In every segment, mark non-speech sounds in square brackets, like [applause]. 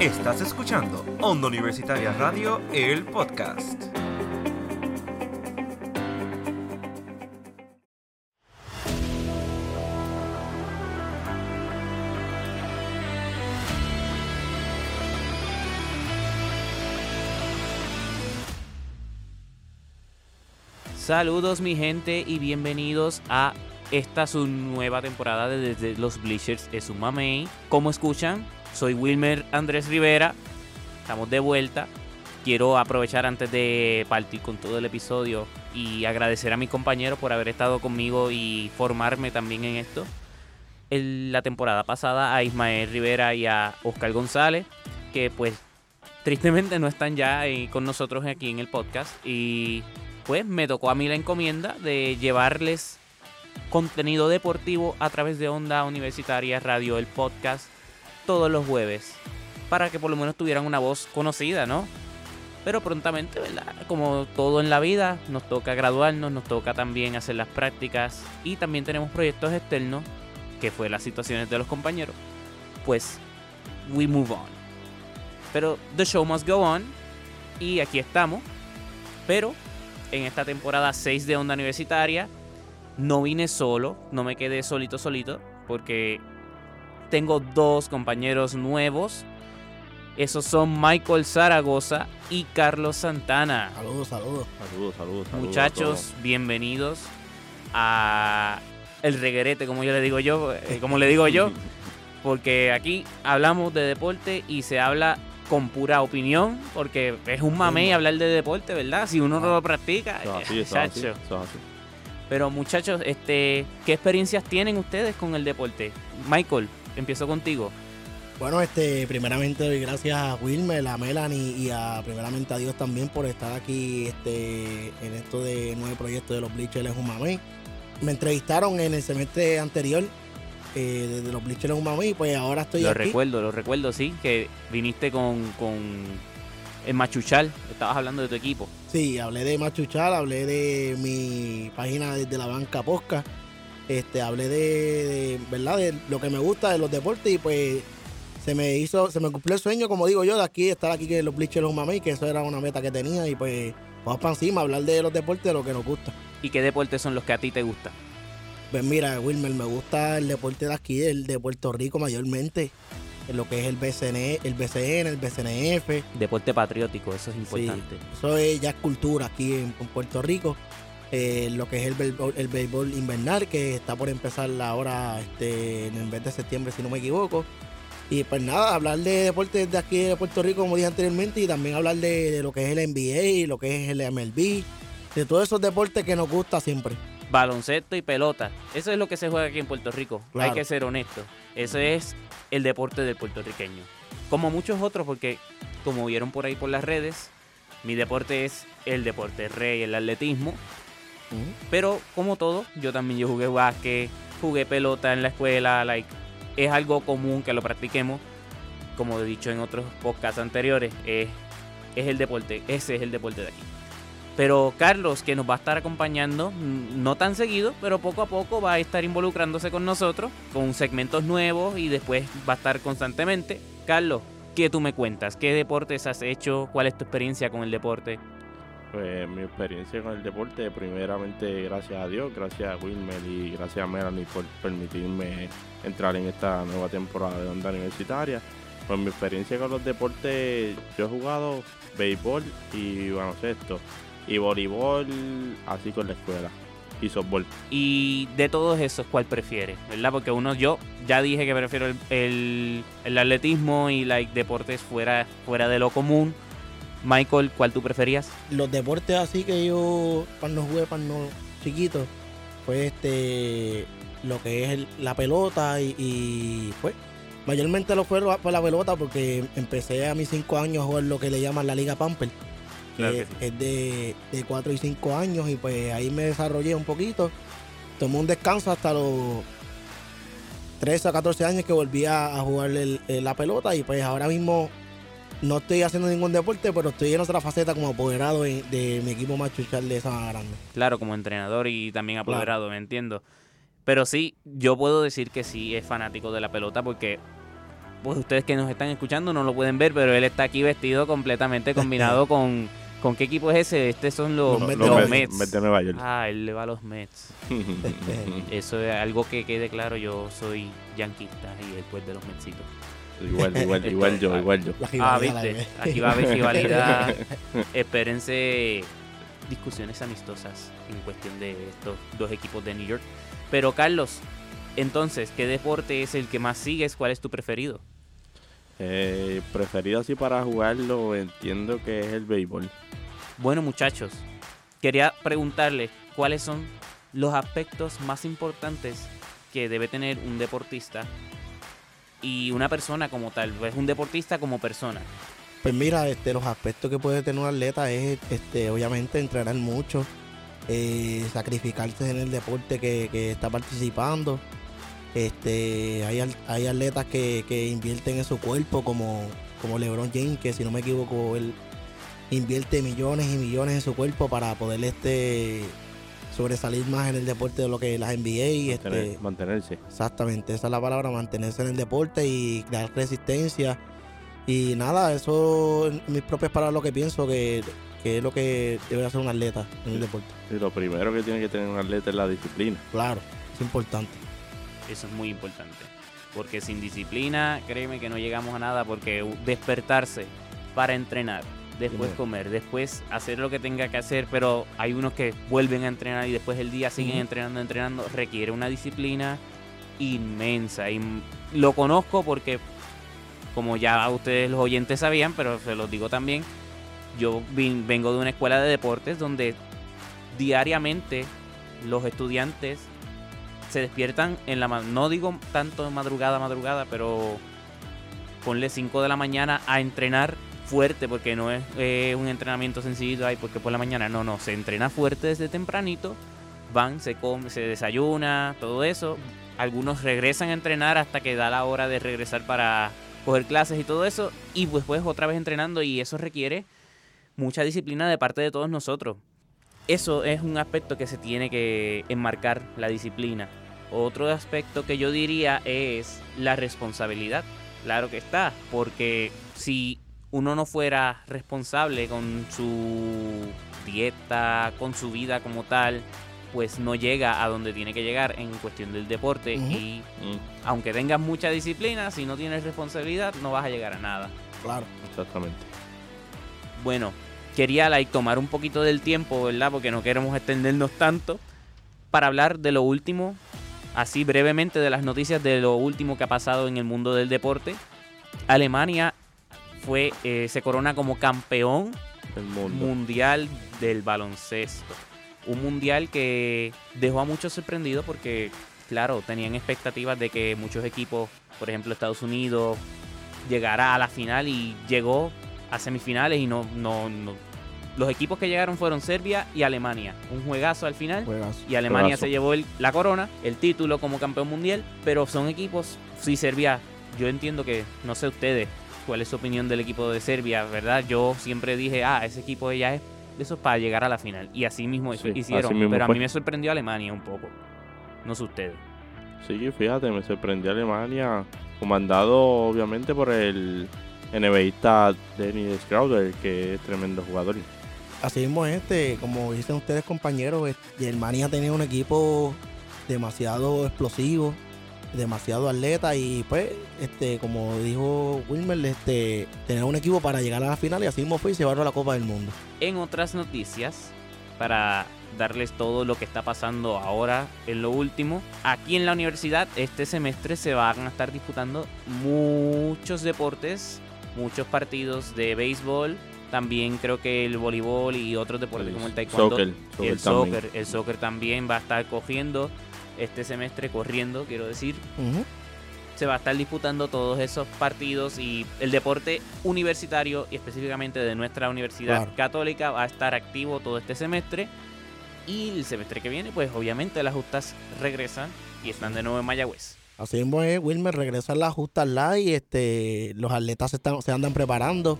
Estás escuchando Onda Universitaria Radio, el podcast. Saludos mi gente y bienvenidos a esta su nueva temporada de Desde los Bleachers es un mamey. Como escuchan, soy Wilmer Andrés Rivera. Estamos de vuelta. Quiero aprovechar antes de partir con todo el episodio y agradecer a mi compañero por haber estado conmigo y formarme también en esto. La temporada pasada a Ismael Rivera y a Oscar González, que pues tristemente no están ya eh, con nosotros aquí en el podcast. Y pues me tocó a mí la encomienda de llevarles contenido deportivo a través de Onda Universitaria Radio, el podcast, todos los jueves, para que por lo menos tuvieran una voz conocida, ¿no? Pero prontamente, ¿verdad? Como todo en la vida, nos toca graduarnos, nos toca también hacer las prácticas y también tenemos proyectos externos, que fue las situaciones de los compañeros. Pues, we move on. Pero the show must go on y aquí estamos. Pero en esta temporada 6 de Onda Universitaria no vine solo, no me quedé solito solito, porque tengo dos compañeros nuevos. Esos son Michael Zaragoza y Carlos Santana. Saludos, saludos. Saludos, saludos. saludos Muchachos, bienvenidos a el reguerete, como yo le digo yo, eh, como le digo yo, [laughs] porque aquí hablamos de deporte y se habla con pura opinión, porque es un mamey hablar de deporte, ¿verdad? Si uno no lo practica, Eso es así, eh, eso es así, chacho. eso es así. Pero muchachos, este, ¿qué experiencias tienen ustedes con el deporte? Michael, empiezo contigo. Bueno, este, primeramente doy gracias a Wilmer, a Melanie y a primeramente a Dios también por estar aquí este, en esto de nuevo proyecto de los Bleachers en Humamey. Me entrevistaron en el semestre anterior eh, de los Bleachers en Humamey, pues ahora estoy lo aquí. recuerdo, lo recuerdo, sí, que viniste con, con el Machuchal, estabas hablando de tu equipo. Sí, hablé de Machuchal, hablé de mi página desde la banca Posca, este, hablé de, de, verdad de lo que me gusta de los deportes y pues se me hizo, se me cumplió el sueño, como digo yo, de aquí, estar aquí que los Bleachers los mamey, que eso era una meta que tenía y pues vamos para encima, hablar de los deportes, de lo que nos gusta. ¿Y qué deportes son los que a ti te gustan? Pues mira, Wilmer, me gusta el deporte de aquí, el de Puerto Rico mayormente, en lo que es el BCN, el BCN, el BCNF, Deporte patriótico, eso es importante. Eso es ya cultura aquí en, en Puerto Rico. Eh, lo que es el béisbol, el béisbol invernal, que está por empezar ahora este, en el mes de septiembre, si no me equivoco. Y pues nada, hablar de deportes de aquí de Puerto Rico, como dije anteriormente, y también hablar de, de lo que es el NBA, lo que es el MLB, de todos esos deportes que nos gusta siempre. Baloncesto y pelota, eso es lo que se juega aquí en Puerto Rico. Hay que ser honesto. Eso es el deporte del puertorriqueño. Como muchos otros, porque como vieron por ahí por las redes, mi deporte es el deporte rey, el atletismo. Pero como todo, yo también yo jugué básquet, jugué pelota en la escuela, like, es algo común que lo practiquemos. Como he dicho en otros podcasts anteriores, es, es el deporte, ese es el deporte de aquí. Pero Carlos, que nos va a estar acompañando, mm, no tan seguido, pero poco a poco va a estar involucrándose con nosotros, con segmentos nuevos y después va a estar constantemente. Carlos, ¿qué tú me cuentas? ¿Qué deportes has hecho? ¿Cuál es tu experiencia con el deporte? Pues mi experiencia con el deporte, primeramente gracias a Dios, gracias a Wilmer y gracias a Melanie por permitirme entrar en esta nueva temporada de Onda Universitaria. Pues mi experiencia con los deportes, yo he jugado béisbol y baloncesto y voleibol así con la escuela y softball. Y de todos esos, ¿cuál prefieres? ¿Verdad? Porque uno, yo ya dije que prefiero el, el- el atletismo y like, deportes fuera, fuera de lo común. Michael, ¿cuál tú preferías? Los deportes así que yo cuando jugué cuando chiquito fue este lo que es el- la pelota y, y, pues mayormente lo fue por la pelota porque empecé a mis 5 años a jugar lo que le llaman la Liga Pamper Claro que sí. es de, de 4 y 5 años y pues ahí me desarrollé un poquito tomé un descanso hasta los 13 a 14 años que volví a, a jugar el- el- la pelota y pues ahora mismo no estoy haciendo ningún deporte, pero estoy en otra faceta como apoderado de, de mi equipo machuchal de Sabana Grande. Claro, como entrenador y también apoderado, me entiendo. Pero sí, yo puedo decir que sí es fanático de la pelota porque pues ustedes que nos están escuchando no lo pueden ver, pero él está aquí vestido completamente combinado [laughs] con... ¿Con qué equipo es ese? Estos son los, Los Mets los de Nueva Mets. Mets de Nueva York. Ah, él le va a los Mets. [laughs] Eso es algo que quede claro, yo soy yanquista y después de los Metsitos. Igual, [laughs] igual, igual yo, igual yo. Ah, viste, aquí va a haber rivalidad. [laughs] Espérense discusiones amistosas en cuestión de estos dos equipos de New York. Pero Carlos, entonces, ¿qué deporte es el que más sigues? ¿Cuál es tu preferido? Eh, preferido así para jugarlo, entiendo que es el béisbol. Bueno, muchachos, quería preguntarles cuáles son los aspectos más importantes que debe tener un deportista y una persona como tal, es un deportista como persona. Pues mira, este, los aspectos que puede tener un atleta es, este, obviamente, entrenar mucho, eh, sacrificarse en el deporte que, está participando. Este, hay atletas que, que invierten en su cuerpo, como, como LeBron James, que si no me equivoco, él invierte millones y millones en su cuerpo para poder este, sobresalir más en el deporte de lo que las NBA. Mantener- Este, mantenerse. Exactamente, esa es la palabra, mantenerse en el deporte y crear resistencia. Y nada, eso en mis propias palabras lo que pienso que, que es lo que debe hacer un atleta en el deporte. Y lo primero que tiene que tener un atleta es la disciplina. Claro, es importante. Eso es muy importante. Porque sin disciplina, créeme que no llegamos a nada. Porque despertarse para entrenar, después Primero. comer, después hacer lo que tenga que hacer. Pero hay unos que vuelven a entrenar y después el día siguen entrenando, entrenando. Requiere una disciplina inmensa. Y lo conozco porque, como ya ustedes los oyentes sabían, pero se los digo también. Yo vengo de una escuela de deportes donde diariamente los estudiantes se despiertan en la no digo tanto madrugada madrugada pero ponle 5 de la mañana a entrenar fuerte porque no es eh, un entrenamiento sencillo ay porque por la mañana no no se entrena fuerte desde tempranito van se come se desayuna todo eso algunos regresan a entrenar hasta que da la hora de regresar para coger clases y todo eso y después otra vez entrenando y eso requiere mucha disciplina de parte de todos nosotros eso es un aspecto que se tiene que enmarcar, la disciplina. Otro aspecto que yo diría es la responsabilidad. Claro que está, porque si uno no fuera responsable con su dieta, con su vida como tal, pues no llega a donde tiene que llegar en cuestión del deporte. Y Mm, aunque tengas mucha disciplina, si no tienes responsabilidad, no vas a llegar a nada. Claro. exactamente. Bueno, quería like, tomar un poquito del tiempo, ¿verdad? Porque no queremos extendernos tanto para hablar de lo último, así brevemente de las noticias de lo último que ha pasado en el mundo del deporte. Alemania fue eh, se corona como campeón mundial del baloncesto. Un mundial que dejó a muchos sorprendidos porque, claro, tenían expectativas de que muchos equipos, por ejemplo Estados Unidos, llegara a la final y llegó a semifinales y no, no, no. Los equipos que llegaron fueron Serbia y Alemania. Un juegazo al final. Juegazo. Y Alemania Juegazo. se llevó el- la corona, el título como campeón mundial, pero son equipos, sí, Serbia, yo entiendo que, no sé ustedes, cuál es su opinión del equipo de Serbia, ¿verdad? Yo siempre dije, ah, ese equipo ya es de esos para llegar a la final. Y así mismo Sí, hicieron, así mismo pero a mí me sorprendió Alemania un poco. No sé ustedes. Sí, fíjate, me sorprendió Alemania, comandado obviamente por el NBAista Dennis Crowder, que es tremendo jugador. Así mismo este, como dicen ustedes compañeros, es- Germania tenía un equipo demasiado explosivo, demasiado atleta y pues, este, como dijo Wilmer, este, tener un equipo para llegar a la final y así mismo fue y se llevaron la Copa del Mundo. En otras noticias, para darles todo lo que está pasando ahora en lo último, aquí en la universidad este semestre se van a estar disputando muchos deportes, muchos partidos de béisbol, también creo que el voleibol y otros deportes como el taekwondo. Soccer, y soccer el también. soccer, el soccer también va a estar cogiendo este semestre corriendo, quiero decir, se va a estar disputando todos esos partidos y el deporte universitario y específicamente de nuestra universidad Claro. católica va a estar activo todo este semestre y el semestre que viene pues obviamente las justas regresan y están de nuevo en Mayagüez. Así mismo es, Wilmer, regresan las justas live y este, los atletas se, están, se andan preparando.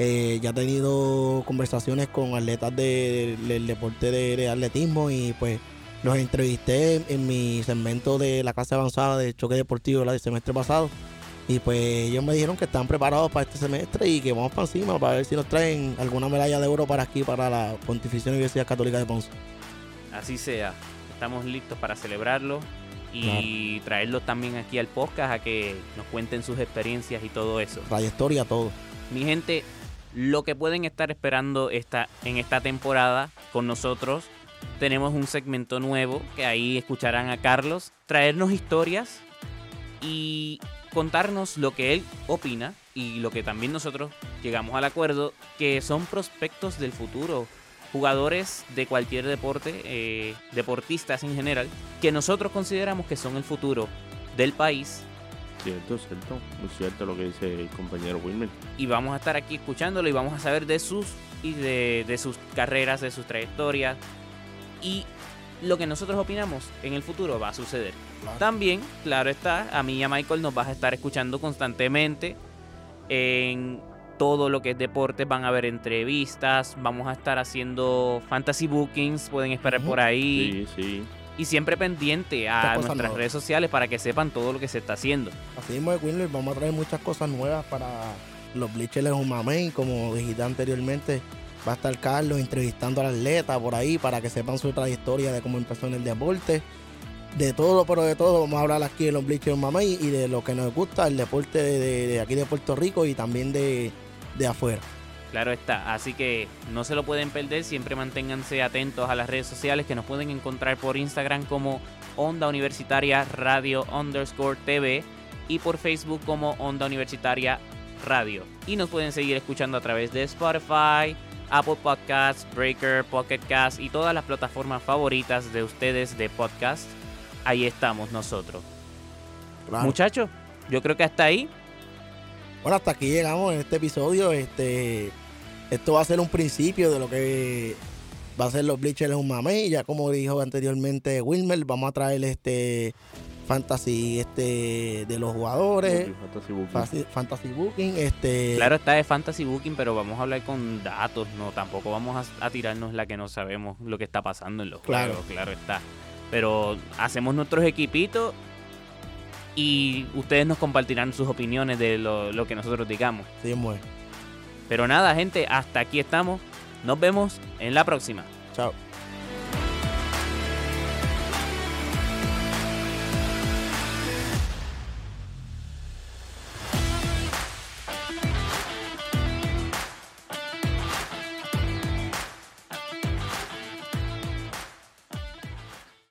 Eh, ya he tenido conversaciones con atletas de- del deporte de, de atletismo y pues los entrevisté en, en mi segmento de la clase avanzada de choque deportivo del semestre pasado. Y pues ellos me dijeron que están preparados para este semestre y que vamos para encima para ver si nos traen alguna medalla de oro para aquí, para la Pontificia Universidad Católica de Ponce. Así sea. Estamos listos para celebrarlo y traerlos también aquí al podcast a que nos cuenten sus experiencias y todo eso. Trayectoria, todo. Mi gente, lo que pueden estar esperando esta, en esta temporada con nosotros, tenemos un segmento nuevo que ahí escucharán a Carlos traernos historias y contarnos lo que él opina y lo que también nosotros llegamos al acuerdo, que son prospectos del futuro, jugadores de cualquier deporte, eh, deportistas en general, que nosotros consideramos que son el futuro del país. Cierto, cierto, muy cierto lo que dice el compañero Wilmer. Y vamos a estar aquí escuchándolo y vamos a saber de sus y de, de sus carreras, de sus trayectorias y lo que nosotros opinamos en el futuro va a suceder. También, claro está, a mí y a Michael nos vas a estar escuchando constantemente en todo lo que es deporte. Van a haber entrevistas, vamos a estar haciendo fantasy bookings, pueden esperar por ahí. Sí, sí. Y siempre pendiente a nuestras nuevas. redes sociales para que sepan todo lo que se está haciendo. Así mismo de Winler, vamos a traer muchas cosas nuevas para los Bleachers en un mamey, como dijiste anteriormente. Va a estar Carlos entrevistando al atleta por ahí para que sepan su trayectoria de cómo empezó en el deporte. De todo, pero de todo, vamos a hablar aquí en los Bleachers Mamey y de lo que nos gusta, el deporte de, de- de aquí de Puerto Rico y también de, de afuera. Claro está, así que no se lo pueden perder, siempre manténganse atentos a las redes sociales que nos pueden encontrar por Instagram como Onda Universitaria Radio underscore TV y por Facebook como Onda Universitaria Radio. Y nos pueden seguir escuchando a través de Spotify, Apple Podcasts, Breaker, Pocket Cast y todas las plataformas favoritas de ustedes de podcast. Ahí estamos nosotros. Claro. Muchachos, yo creo que hasta ahí Bueno, hasta aquí llegamos en este episodio. Este, esto va a ser un principio de lo que va a ser los Bleachers un mamey. Ya como dijo anteriormente Wilmer, vamos a traer este fantasy este de los jugadores, Fantasy Booking. fantasy, fantasy booking, este Claro, está de Fantasy Booking, pero vamos a hablar con datos, no, tampoco vamos a, a tirarnos la que no sabemos lo que está pasando en los Claro. juegos, claro está. Pero hacemos nuestros equipitos y ustedes nos compartirán sus opiniones de lo, lo que nosotros digamos. sí, muy. Pero nada, gente, hasta aquí estamos. Nos vemos en la próxima. Chao.